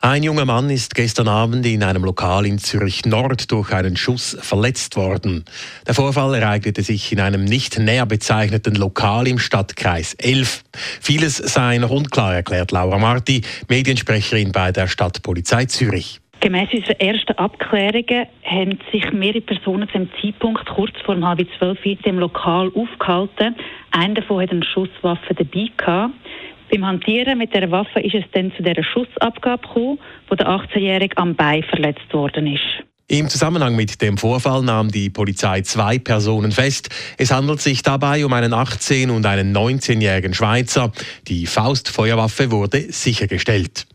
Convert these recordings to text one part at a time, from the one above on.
Ein junger Mann ist gestern Abend in einem Lokal in Zürich Nord durch einen Schuss verletzt worden. Der Vorfall ereignete sich in einem nicht näher bezeichneten Lokal im Stadtkreis 11. Vieles sei noch unklar, erklärt Laura Marti, Mediensprecherin bei der Stadtpolizei Zürich. Gemäss unserer ersten Abklärungen haben sich mehrere Personen zu dem Zeitpunkt kurz vor dem halb zwölf in dem Lokal aufgehalten. Einer davon hat eine Schusswaffe dabei gehabt. Beim Hantieren mit der Waffe ist es dann zu dieser Schussabgabe gekommen, wo der 18-Jährige am Bein verletzt worden ist. Im Zusammenhang mit dem Vorfall nahm die Polizei zwei Personen fest. Es handelt sich dabei um einen 18- und einen 19-jährigen Schweizer. Die Faustfeuerwaffe wurde sichergestellt.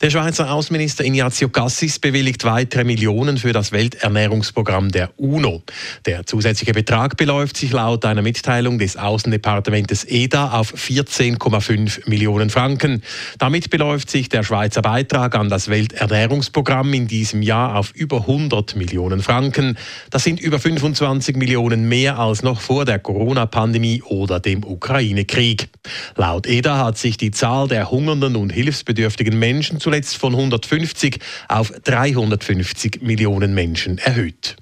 Der Schweizer Außenminister Ignazio Cassis bewilligt weitere Millionen für das Welternährungsprogramm der UNO. Der zusätzliche Betrag beläuft sich laut einer Mitteilung des Außendepartementes EDA auf 14,5 Millionen Franken. Damit beläuft sich der Schweizer Beitrag an das Welternährungsprogramm in diesem Jahr auf über 100 Millionen Franken. Das sind über 25 Millionen mehr als noch vor der Corona-Pandemie oder dem Ukraine-Krieg. Laut EDA hat sich die Zahl der hungernden und hilfsbedürftigen Menschen zuletzt von 150 auf 350 Millionen Menschen erhöht.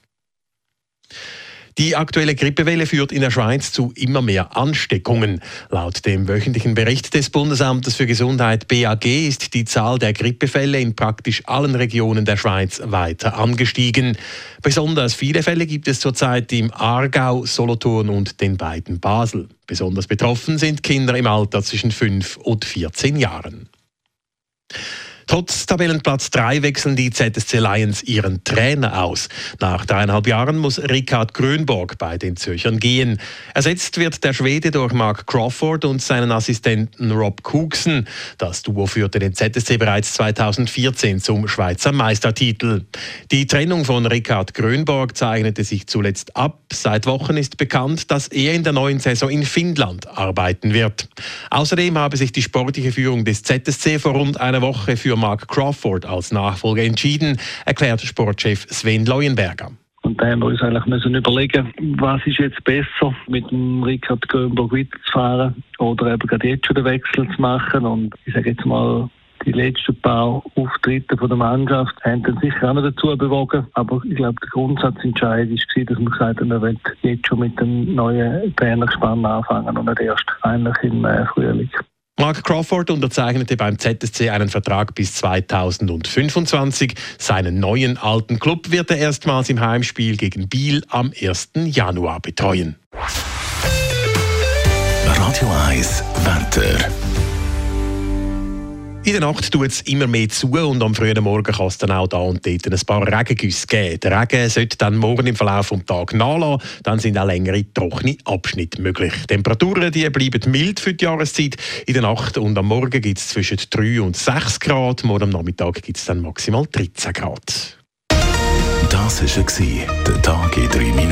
Die aktuelle Grippewelle führt in der Schweiz zu immer mehr Ansteckungen. Laut dem wöchentlichen Bericht des Bundesamtes für Gesundheit BAG ist die Zahl der Grippefälle in praktisch allen Regionen der Schweiz weiter angestiegen. Besonders viele Fälle gibt es zurzeit im Aargau, Solothurn und den beiden Basel. Besonders betroffen sind Kinder im Alter zwischen 5 und 14 Jahren. Trotz Tabellenplatz 3 wechseln die ZSC Lions ihren Trainer aus. Nach dreieinhalb Jahren muss Ricard Grönborg bei den Zürchern gehen. Ersetzt wird der Schwede durch Mark Crawford und seinen Assistenten Rob Cookson. Das Duo führte den ZSC bereits 2014 zum Schweizer Meistertitel. Die Trennung von Ricard Grönborg zeichnete sich zuletzt ab. Seit Wochen ist bekannt, dass er in der neuen Saison in Finnland arbeiten wird. Außerdem habe sich die sportliche Führung des ZSC vor rund einer Woche für Mark Crawford als Nachfolger entschieden, erklärt Sportchef Sven Leuenberger. Und da haben wir uns eigentlich müssen überlegen, was ist jetzt besser, mit dem Richard Grönberg weiterzufahren oder eben gerade jetzt schon den Wechsel zu machen. Und ich sage jetzt mal, die letzten paar Auftritte von der Mannschaft haben dann sicher auch noch dazu bewogen. Aber ich glaube, der Grundsatzentscheid war, dass man gesagt hat, man will jetzt schon mit dem neuen Trainergespann anfangen und nicht erst eigentlich im äh, Frühling. Mark Crawford unterzeichnete beim ZSC einen Vertrag bis 2025. Seinen neuen alten Club wird er erstmals im Heimspiel gegen Biel am 1. Januar betreuen. Radio 1 Wetter. In der Nacht tut es immer mehr zu und am frühen Morgen kann es dann auch da und dort ein paar Regengüsse geben. Der Regen sollte dann morgen im Verlauf des Tages nachlassen, dann sind auch längere trockene Abschnitte möglich. Die Temperaturen die bleiben mild für die Jahreszeit. In der Nacht und am Morgen gibt es zwischen 3 und 6 Grad, morgen am Nachmittag gibt es dann maximal 13 Grad. Das war der Tag in 3 Minuten.